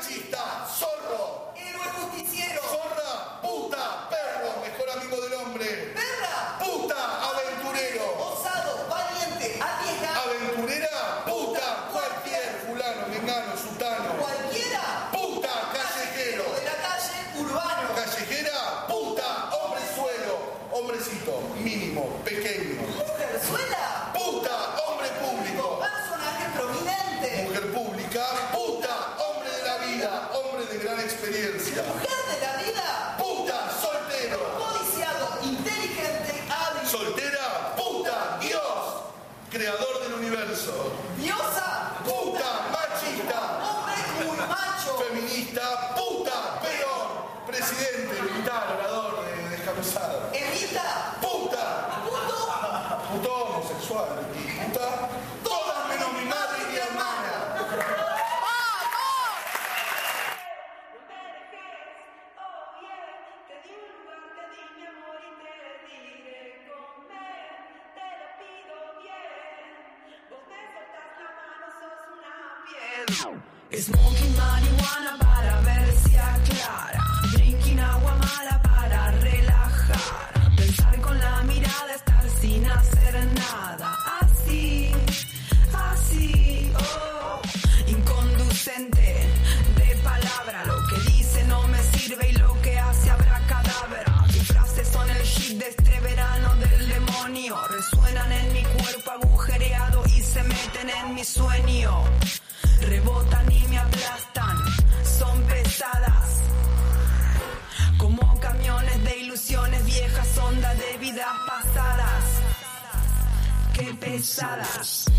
machista, zorro, héroe justiciero. fora.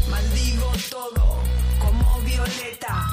Maldigo todo como violeta.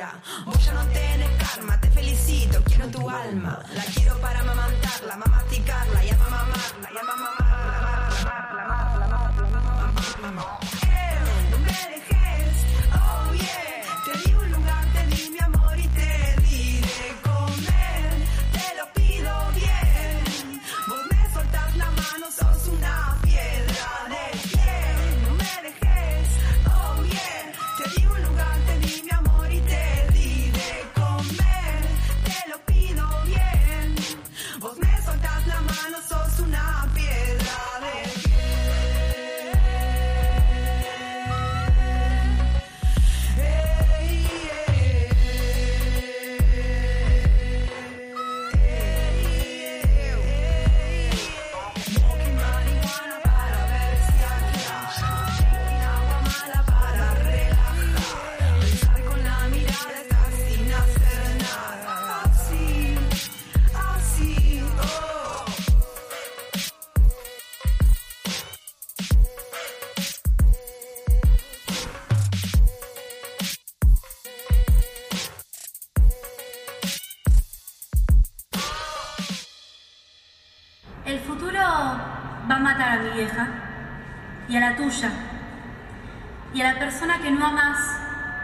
locura. Vos ya no tenés karma, te felicito, quiero tu alma. La quiero para amamantarla, mamasticarla y amamamarla, y amamamarla, mamarla, mamarla, mamarla, mamarla, mamarla.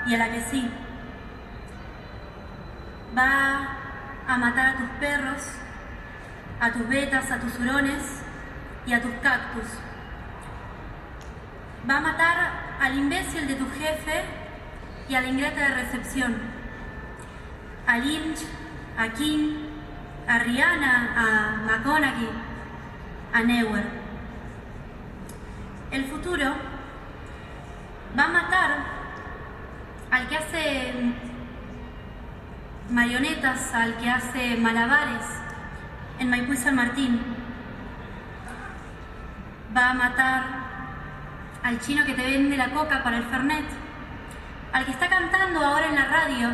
Y a la que sí. Va a matar a tus perros, a tus betas, a tus hurones y a tus cactus. Va a matar al imbécil de tu jefe y a la ingrata de recepción. A Lynch, a King, a Rihanna, a McConaughey, a Neuer. El futuro va a matar al que hace marionetas, al que hace malabares en Maipú y San Martín. Va a matar al chino que te vende la coca para el Fernet, al que está cantando ahora en la radio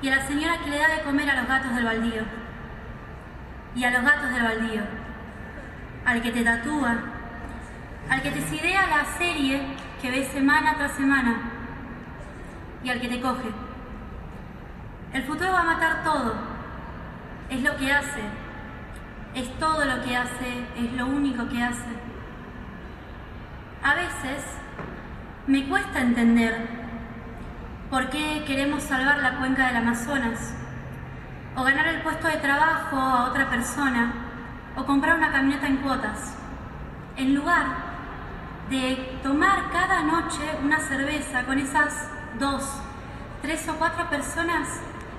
y a la señora que le da de comer a los gatos del baldío. Y a los gatos del baldío. Al que te tatúa, al que te sidea la serie que ves semana tras semana y al que te coge. El futuro va a matar todo. Es lo que hace. Es todo lo que hace. Es lo único que hace. A veces me cuesta entender por qué queremos salvar la cuenca del Amazonas o ganar el puesto de trabajo a otra persona o comprar una camioneta en cuotas. En lugar de tomar cada noche una cerveza con esas dos, tres o cuatro personas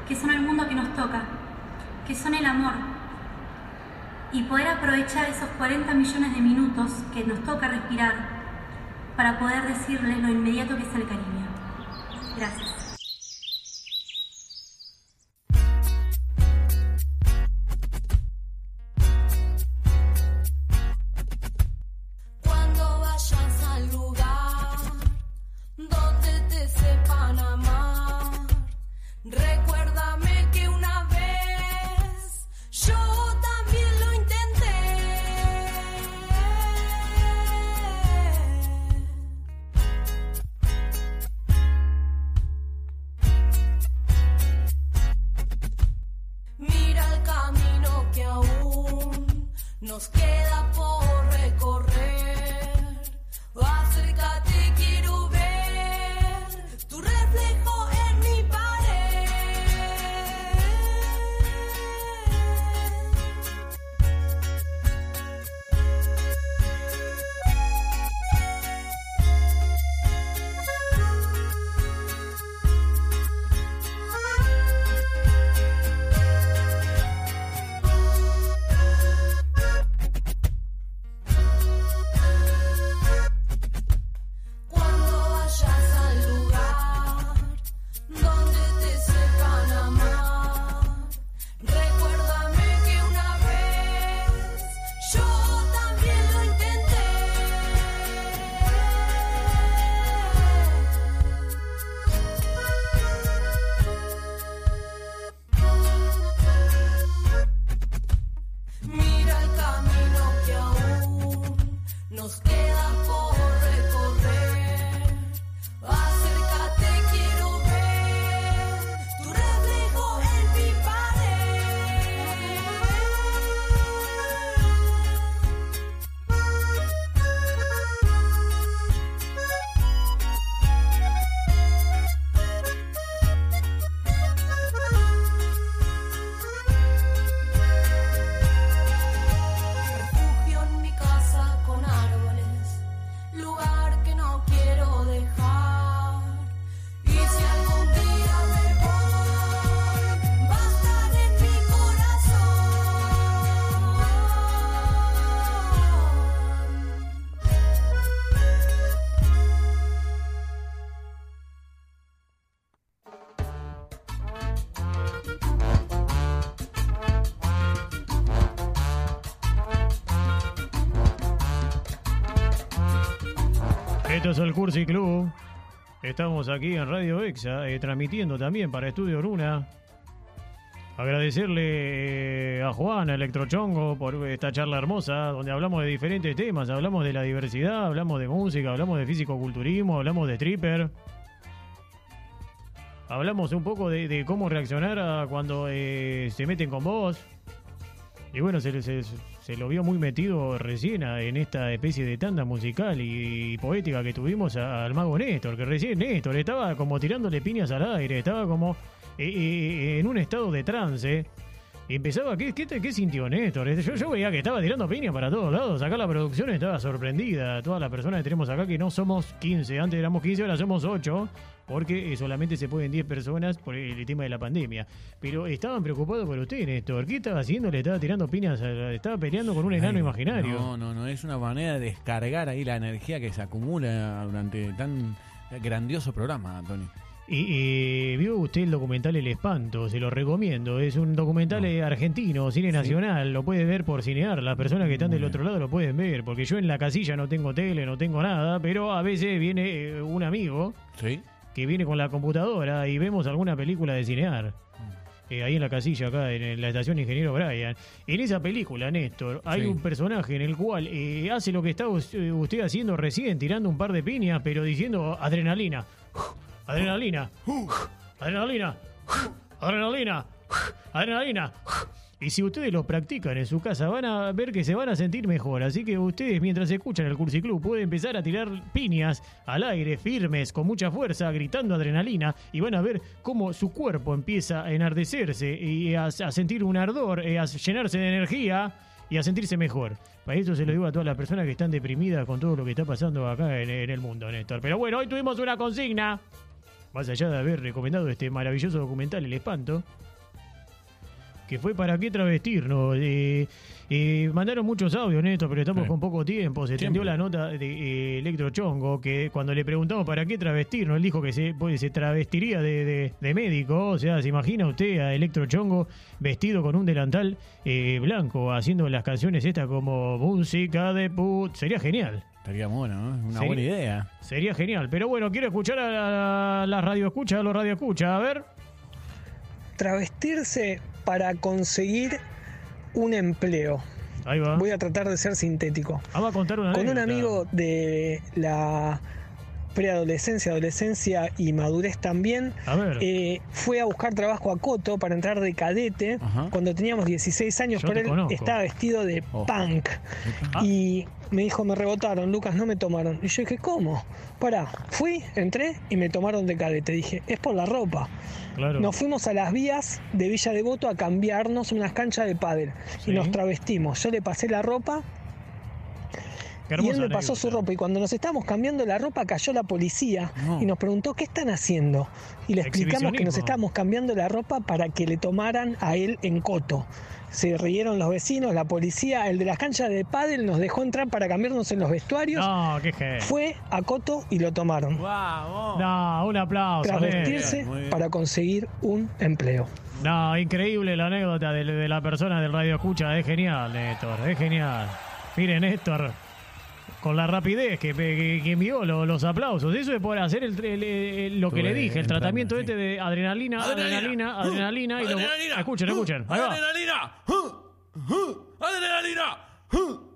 que son el mundo que nos toca, que son el amor, y poder aprovechar esos 40 millones de minutos que nos toca respirar para poder decirles lo inmediato que es el cariño. Gracias. Estamos aquí en Radio Exa, eh, transmitiendo también para Estudio Luna. Agradecerle eh, a Juan, Electrochongo, por esta charla hermosa, donde hablamos de diferentes temas. Hablamos de la diversidad, hablamos de música, hablamos de físico-culturismo, hablamos de stripper. Hablamos un poco de, de cómo reaccionar a cuando eh, se meten con vos. Y bueno, se, se- se lo vio muy metido recién en esta especie de tanda musical y, poética que tuvimos a- al mago Néstor, que recién Néstor estaba como tirándole piñas al aire, estaba como eh, eh, en un estado de trance. Y empezaba, ¿qué, qué, qué sintió Néstor? Este, Yo, yo veía que estaba tirando piñas para todos lados. Acá la producción estaba sorprendida. Todas las personas que tenemos acá, que no somos 15, antes éramos 15, ahora somos 8, porque eh, solamente se pueden 10 personas por el tema de la pandemia. Pero estaban preocupados por usted, Néstor. ¿Qué estaba haciendo? Le estaba tirando piñas, estaba peleando con un enano Ay, imaginario. No, no, no, es una manera de descargar ahí la energía que se acumula durante tan grandioso programa, Antonio. Y, y vio usted el documental El Espanto, se lo recomiendo. Es un documental eh, argentino, cine nacional, lo puede ver por cinear. Las personas que están del otro lado lo pueden ver, porque yo en la casilla no tengo tele, no tengo nada, pero a veces viene eh, un amigo Sí. que viene con la computadora y vemos alguna película de cinear. Eh, ahí en la casilla, acá en, la estación Ingeniero Brian. En esa película, Néstor, hay Sí. un personaje en el cual eh, hace lo que está eh, usted haciendo recién, tirando un par de piñas, pero diciendo adrenalina. Adrenalina. Adrenalina. Adrenalina. Adrenalina. Y si ustedes lo practican en su casa, van a ver que se van a sentir mejor. Así que ustedes, mientras escuchan el Cursiclub, pueden empezar a tirar piñas al aire, firmes, con mucha fuerza, gritando adrenalina, y van a ver cómo su cuerpo empieza a enardecerse y a, sentir un ardor, eh, a llenarse de energía y a sentirse mejor. Para esto se lo digo a todas las personas que están deprimidas con todo lo que está pasando acá en, en el mundo, Néstor. Pero bueno, hoy tuvimos una consigna. Más allá de haber recomendado este maravilloso documental El Espanto, que fue para qué travestirnos. Eh, eh, mandaron muchos audios, Néstor, pero estamos Sí. con poco tiempo. Se tendió Siempre. la nota de eh, Electro Chongo, que cuando le preguntamos para qué travestirnos, él dijo que se, pues, se travestiría de, de- de médico. O sea, ¿se imagina usted a Electro Chongo vestido con un delantal eh, blanco, haciendo las canciones estas como música de put? Sería genial. Estaría bueno, ¿no? Una buena idea. Sería genial. Pero bueno, quiero escuchar a la, la radio escucha, a los radio escucha. A ver. Travestirse para conseguir un empleo. Ahí va. Voy a tratar de ser sintético. Vamos a contar una Con un amigo de la preadolescencia, adolescencia y madurez también, A ver. eh, fue a buscar trabajo a Coto para entrar de cadete Ajá. cuando teníamos 16 años, Yo pero él conozco. estaba vestido de Oh. punk. Ah. Y me dijo, me rebotaron, Lucas, no me tomaron. Y yo dije, ¿cómo? Pará, fui, entré y me tomaron de cadete. Dije, es por la ropa. claro. Nos fuimos a las vías de Villa Devoto a cambiarnos unas canchas de pádel Sí. y nos travestimos. Yo le pasé la ropa y él me pasó su ropa y cuando nos estábamos cambiando la ropa cayó la policía No. y nos preguntó qué están haciendo y le explicamos que nos estábamos cambiando la ropa para que le tomaran a él en coto. Se rieron los vecinos, la policía, el de las canchas de pádel nos dejó entrar para cambiarnos en los vestuarios. No, qué genio. Fue a Coto y lo tomaron. ¡Vamos! No, un aplauso. Muy bien. para conseguir un empleo. No, increíble la anécdota de, de la persona del radio escucha. Es genial, Néstor. Es genial. Mire, Néstor, con la rapidez que, que- que envió lo- los aplausos. Eso es por hacer el, el- el- lo que Estuve le dije, el tratamiento este de adrenalina, adrenalina, adrenalina. y lo- ¡Adrenalina! escuchen, escuchen. ¡Adrenalina! ¡Adrenalina!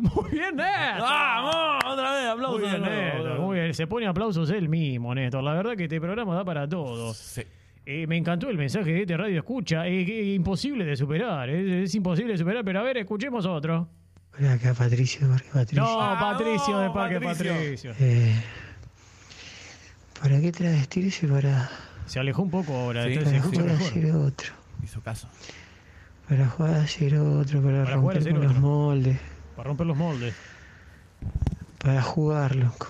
Muy bien, Néstor. ¡Vamos! Otra vez, aplausos. Muy bien. Néstor. Muy bien. Se pone aplausos él mismo, Néstor. La verdad que este programa da para todo. Sí. Eh, me encantó el mensaje de este radio escucha. Es imposible de superar. Es, es imposible de superar. Pero a ver, escuchemos otro. Acá Patricio de Parque Patricio. No, Vamos, Patricio de Parque Patricio. Patricio. Eh, ¿Para qué travestirse? Para, Se alejó un poco ahora. Sí, para jugar a ser otro. Hizo caso. Para jugar a ser otro, para, romper con los moldes. Para romper los moldes. Para jugar, loco.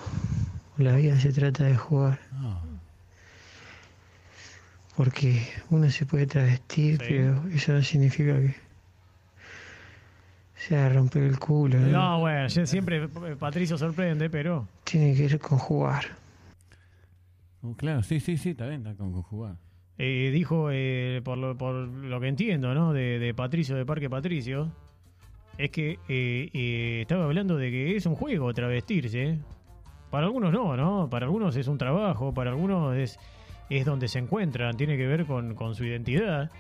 La vida se trata de jugar. No. Porque uno se puede travestir, Sí. pero eso no significa que sea romper el culo. ¿no? No, bueno, siempre eh, Patricio sorprende, pero. Tiene que ver con jugar. Oh, claro, sí, sí, sí, está bien, está con, con jugar. eh, dijo, eh, por, lo, por lo que entiendo, ¿no? De, de Patricio de Parque Patricio. Es que eh, eh, estaba hablando de que es un juego travestirse. Para algunos no, ¿no? Para algunos es un trabajo, para algunos es, es donde se encuentran, tiene que ver con, con su identidad.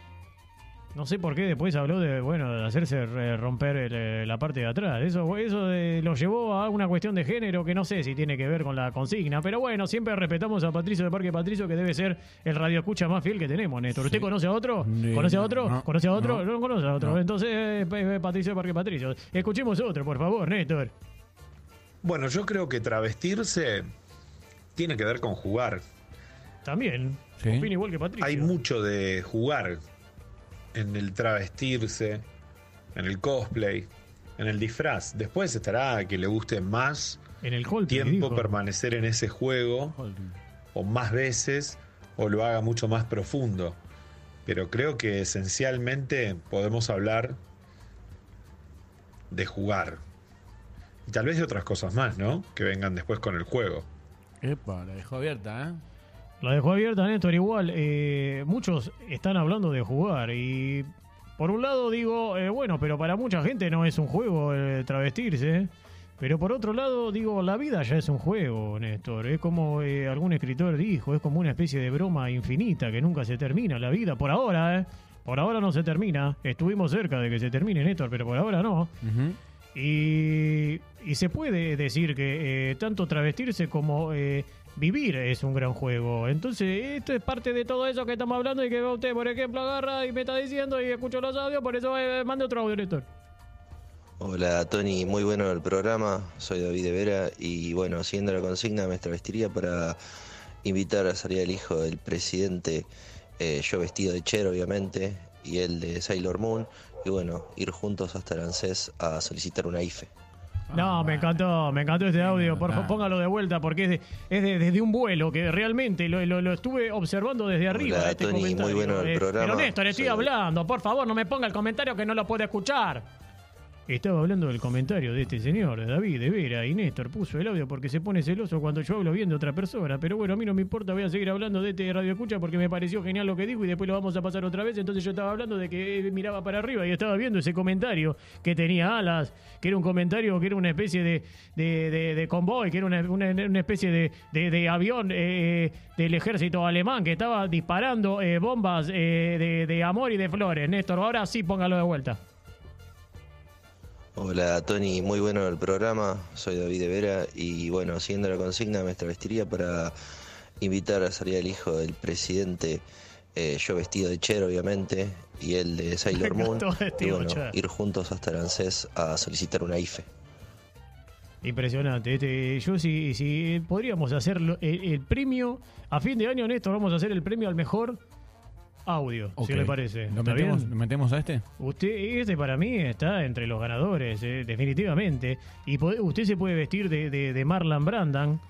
No sé por qué después habló de, bueno, de hacerse eh, romper el, eh, la parte de atrás. Eso, eso de- lo llevó a una cuestión de género que no sé si tiene que ver con la consigna. Pero bueno, siempre respetamos a Patricio de Parque Patricio, que debe ser el radio escucha más fiel que tenemos, Néstor. ¿Usted Sí. conoce a otro? ¿Conoce a otro? no, ¿Conoce a otro? no. No, no conoce a otro. No. Entonces, eh, eh, Patricio de Parque Patricio. Escuchemos otro, por favor, Néstor. Bueno, yo creo que travestirse tiene que ver con jugar. También. Sí. Opina igual que Patricio. Hay mucho de jugar en el travestirse, en el cosplay, en el disfraz. Después estará a que le guste más En el tiempo permanecer en ese juego o más veces o lo haga mucho más profundo. Pero creo que esencialmente podemos hablar de jugar. Y tal vez de otras cosas más, ¿no? Que vengan después con el juego. Epa, la dejó abierta, ¿eh? La dejó abierta, Néstor, igual. eh, muchos están hablando de jugar y por un lado digo, eh, bueno, pero para mucha gente no es un juego eh, travestirse. Pero por otro lado digo, la vida ya es un juego, Néstor. Es como eh, algún escritor dijo, es como una especie de broma infinita que nunca se termina. La vida, por ahora, ¿eh? Por ahora no se termina. Estuvimos cerca de que se termine, Néstor, pero por ahora no. Y, y se puede decir que eh, tanto travestirse como vivir es un gran juego. Entonces, esto es parte de todo eso que estamos hablando y que usted, por ejemplo, agarra y me está diciendo y escucho los audios, por eso eh, mande otro audio, Néstor. Hola Tony, muy bueno el programa, soy David de Vera y bueno, siguiendo la consigna me travestiría para invitar a salir al hijo del presidente, eh, yo vestido de Cher obviamente, y él de Sailor Moon, y bueno, ir juntos hasta el ANSES a solicitar una IFE. No, me encantó, me encantó este audio. Por favor, póngalo de vuelta porque es, de- es de- desde un vuelo que realmente lo, lo- lo estuve observando desde arriba. Hola, este Tony, muy bueno el Eh, programa. Pero Néstor, estoy Soy- hablando. Por favor, no me ponga el comentario que no lo puede escuchar. Estaba hablando del comentario de este señor, David de Vera, y Néstor puso el audio porque se pone celoso cuando yo hablo bien de otra persona. Pero bueno, a mí no me importa, voy a seguir hablando de este radio escucha porque me pareció genial lo que dijo y después lo vamos a pasar otra vez. Entonces yo estaba hablando de que miraba para arriba y estaba viendo ese comentario que tenía alas, que era un comentario que era una especie de, de, de- de convoy, que era una, una- una especie de, avión eh, del ejército alemán que estaba disparando eh, bombas eh, de amor y de flores. Néstor, ahora sí póngalo de vuelta. Hola Tony, muy bueno el programa, soy David de Vera y bueno, siguiendo la consigna me travestiría para invitar a salir al hijo del presidente, eh, yo vestido de Cher obviamente, y él de Sailor Moon, y bueno, ir juntos hasta el ANSES a solicitar una IFE. Impresionante. Este, yo si, si podríamos hacerlo el, el premio a fin de año, Néstor, vamos a hacer el premio al mejor audio, si le parece. ¿Lo ¿Está metemos, bien? ¿Lo metemos a este? Usted, este para mí está entre los ganadores, eh, definitivamente. Y usted se puede vestir de, de, de Marlon Brandan,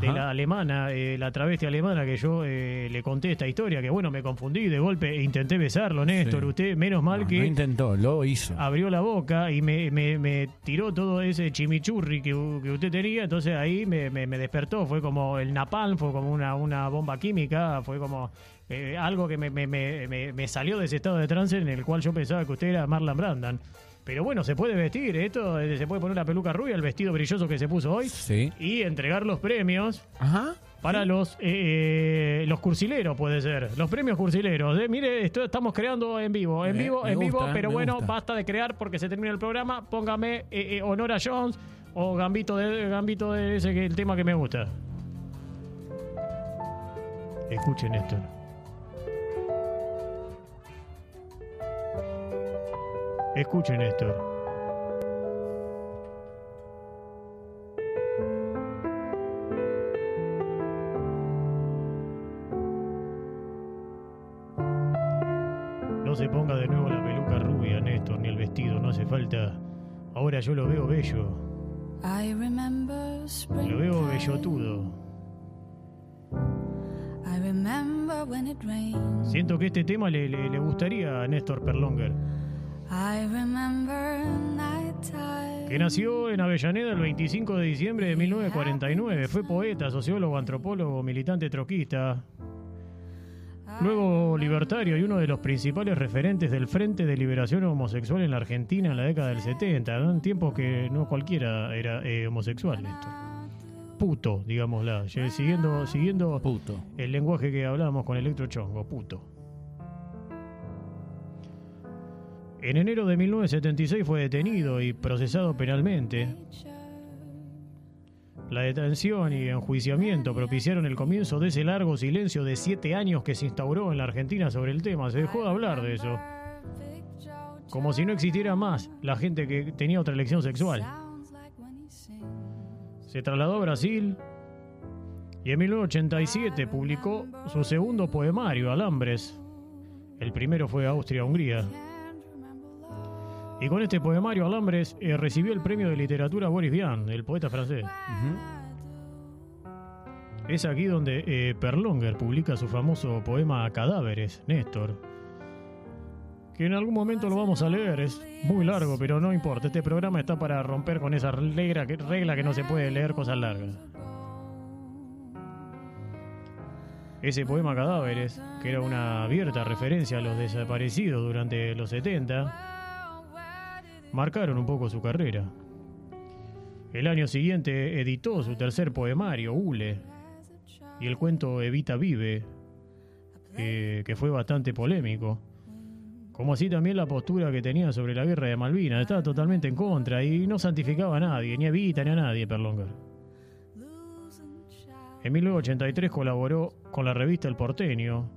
de Ajá. la alemana, eh, la travesti alemana que yo eh, le conté esta historia, que bueno, me confundí de golpe e intenté besarlo, Néstor. Sí. Usted, menos mal No, que no intentó, lo hizo. abrió la boca y me, me- me tiró todo ese chimichurri que, que usted tenía, entonces ahí me, me- me despertó, fue como el napalm, fue como una, una bomba química, fue como eh, algo que me, me- me- me- salió de ese estado de trance en el cual yo pensaba que usted era Marlon Brandan. Pero bueno, se puede vestir, esto, eh, se puede poner la peluca rubia, el vestido brilloso que se puso hoy Sí. y entregar los premios Ajá. para los eh, los cursileros, puede ser. Los premios cursileros. Mire, esto estamos creando en vivo. En vivo, en vivo, pero bueno, gusta. basta de crear porque se termina el programa. Póngame Honora Jones o Gambito de Gambito de ese que el tema que me gusta. Escuchen esto. Escuchen esto. No se ponga de nuevo la peluca rubia, Néstor, ni el vestido, no hace falta. Ahora yo lo veo bello, I remember lo veo bellotudo. I remember when it rained. Siento que este tema le, le- le gustaría a Néstor Perlonger. Que nació en Avellaneda el 25 de diciembre de 1949. Fue poeta, sociólogo, antropólogo, militante troquista. Luego libertario y uno de los principales referentes del Frente de Liberación Homosexual en la Argentina en la década del 70, ¿no? en tiempos que no cualquiera era eh, homosexual. Néstor. Puto, digámosla, siguiendo, siguiendo Puto. el lenguaje que hablábamos con Electro Chongo, puto. En enero de 1976 fue detenido y procesado penalmente. La detención y enjuiciamiento propiciaron el comienzo de ese largo silencio de siete años que se instauró en la Argentina sobre el tema. Se dejó de hablar de eso. Como si no existiera más la gente que tenía otra elección sexual. Se trasladó a Brasil y en 1987 publicó su segundo poemario, Alambres. El primero fue Austria-Hungría. Y con este poemario, Alambres, eh, recibió el premio de literatura Boris Vian, el poeta francés. Es aquí donde eh, Perlonger publica su famoso poema Cadáveres, Néstor. Que en algún momento lo vamos a leer, es muy largo, pero no importa. Este programa está para romper con esa regla que, regla que no se puede leer cosas largas. Ese poema Cadáveres, que era una abierta referencia a los desaparecidos durante los 70, marcaron un poco su carrera. El año siguiente editó su tercer poemario, Hule, y el cuento Evita Vive, que fue bastante polémico. Como así también la postura que tenía sobre la guerra de Malvinas. Estaba totalmente en contra y no santificaba a nadie, ni a Evita ni a nadie, Perlonger. En 1983 colaboró con la revista El Porteño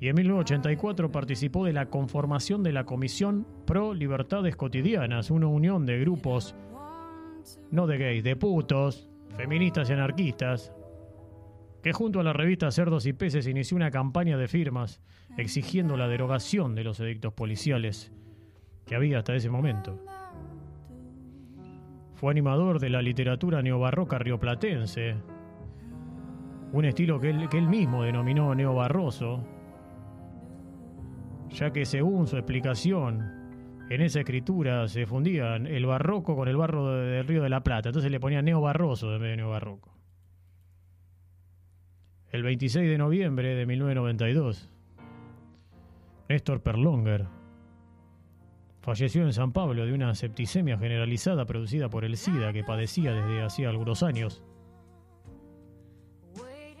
y en 1984 participó de la conformación de la Comisión Pro Libertades Cotidianas, una unión de grupos, no de gays, de putos, feministas y anarquistas, que junto a la revista Cerdos y Peces inició una campaña de firmas exigiendo la derogación de los edictos policiales que había hasta ese momento. Fue animador de la literatura neobarroca rioplatense, un estilo que él, que él mismo denominó neobarroso, ya que según su explicación, en esa escritura se fundían el barroco con el barro de- del Río de la Plata, entonces le ponían neobarroso en vez de neobarroco. El 26 de noviembre de 1992, Néstor Perlonger falleció en San Pablo de una septicemia generalizada producida por el SIDA que padecía desde hacía algunos años.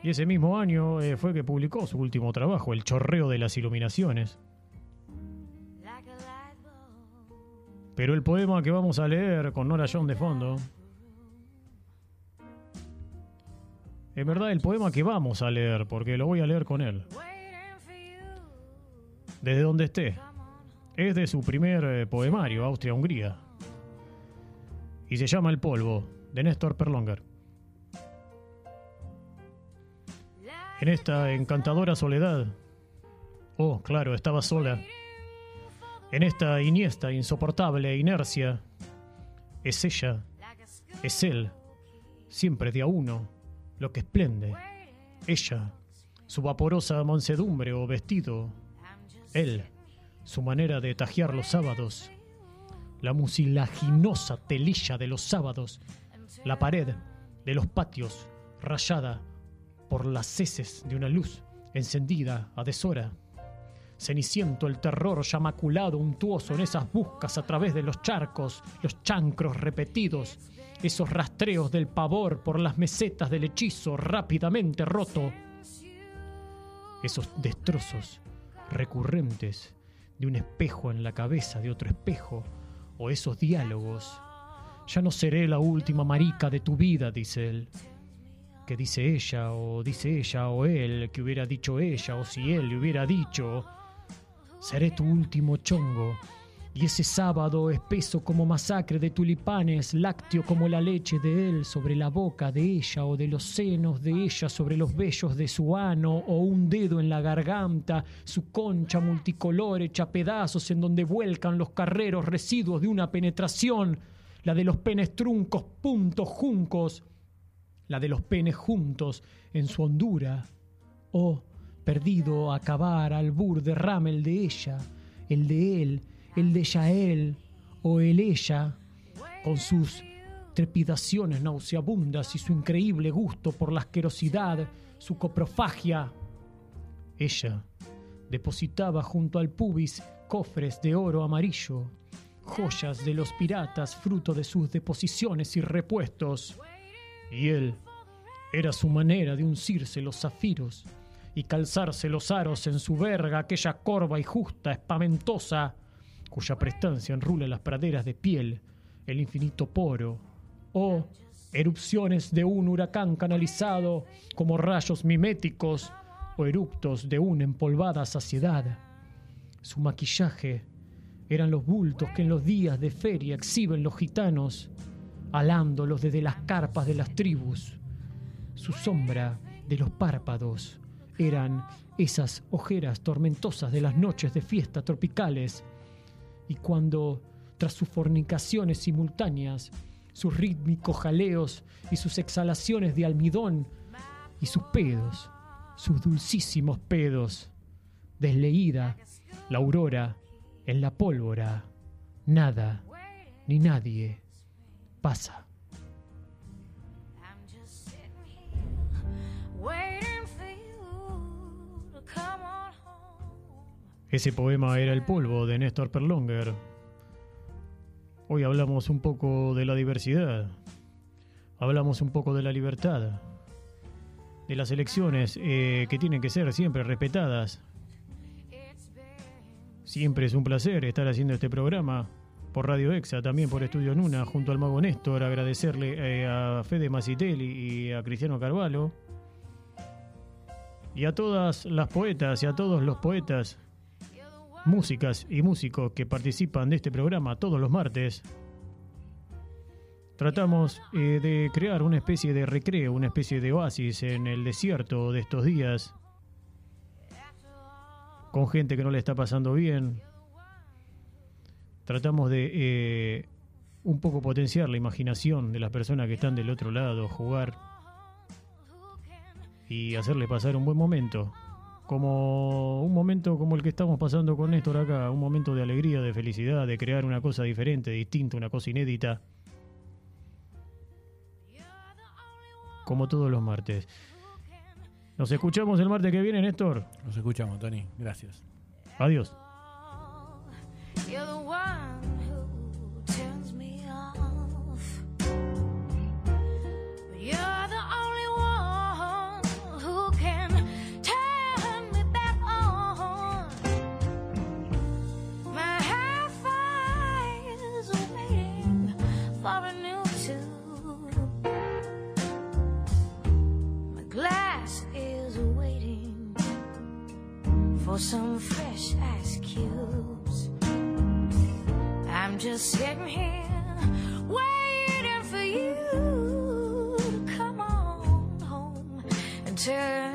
Y ese mismo año eh, fue que publicó su último trabajo, El chorreo de las iluminaciones. Pero el poema que vamos a leer con Nora John de fondo. En verdad, el poema que vamos a leer, porque lo voy a leer con él. Desde donde esté. Es de su primer eh, poemario, Austria-Hungría. Y se llama El polvo, de Néstor Perlonger. En esta encantadora soledad. Oh, claro, estaba sola. En esta iniesta, insoportable inercia. Es ella, es él, siempre de a uno, lo que esplende. Ella, su vaporosa mansedumbre o vestido. Él, su manera de tajear los sábados. La mucilaginosa telilla de los sábados. La pared de los patios rayada por las heces de una luz encendida a deshora. Ceniciento el terror ya maculado, untuoso en esas buscas a través de los charcos, los chancros repetidos, esos rastreos del pavor por las mesetas del hechizo rápidamente roto, esos destrozos recurrentes de un espejo en la cabeza de otro espejo, o esos diálogos. Ya no seré la última marica de tu vida, dice él. Que dice ella o dice ella o él, que hubiera dicho ella o si él le hubiera dicho, seré tu último chongo. Y ese sábado espeso como masacre de tulipanes, lácteo como la leche de él sobre la boca de ella o de los senos de ella sobre los vellos de su ano o un dedo en la garganta, su concha multicolor hecha pedazos en donde vuelcan los carreros residuos de una penetración, la de los penes truncos, puntos juncos, la de los penes juntos en su hondura, o perdido a acabar al bur derrame el de ella, el de él, el de Yael, o el ella, con sus trepidaciones nauseabundas y su increíble gusto por la asquerosidad, su coprofagia. Ella depositaba junto al pubis cofres de oro amarillo, joyas de los piratas fruto de sus deposiciones y repuestos. Y él era su manera de uncirse los zafiros y calzarse los aros en su verga, aquella corva y justa, espamentosa, cuya prestancia enrula las praderas de piel, el infinito poro, o erupciones de un huracán canalizado como rayos miméticos o eruptos de una empolvada saciedad. Su maquillaje eran los bultos que en los días de feria exhiben los gitanos, alándolos desde las carpas de las tribus. Su sombra de los párpados eran esas ojeras tormentosas de las noches de fiesta tropicales. Y cuando, tras sus fornicaciones simultáneas, sus rítmicos jaleos y sus exhalaciones de almidón y sus pedos, sus dulcísimos pedos, desleída la aurora en la pólvora, nada ni nadie pasa. Ese poema era El polvo de Néstor Perlonger. Hoy hablamos un poco de la diversidad, hablamos un poco de la libertad, de las elecciones eh, que tienen que ser siempre respetadas. Siempre es un placer estar haciendo este programa por Radio Exa, también por Estudio Nuna, junto al mago Néstor, agradecerle eh, a Fede Macitelli y a Cristiano Carvalho. Y a todas las poetas y a todos los poetas músicas y músicos que participan de este programa todos los martes. Tratamos eh, de crear una especie de recreo, una especie de oasis en el desierto de estos días, con gente que no le está pasando bien. Tratamos de eh, un poco potenciar la imaginación de las personas que están del otro lado, jugar y hacerle pasar un buen momento como un momento como el que estamos pasando con Néstor acá, un momento de alegría, de felicidad, de crear una cosa diferente, distinta, una cosa inédita. Como todos los martes. Nos escuchamos el martes que viene, Néstor. Nos escuchamos, Tony. Gracias. Adiós. You're the one who turns me off. Some fresh ice cubes. I'm just sitting here waiting for you to come on home and turn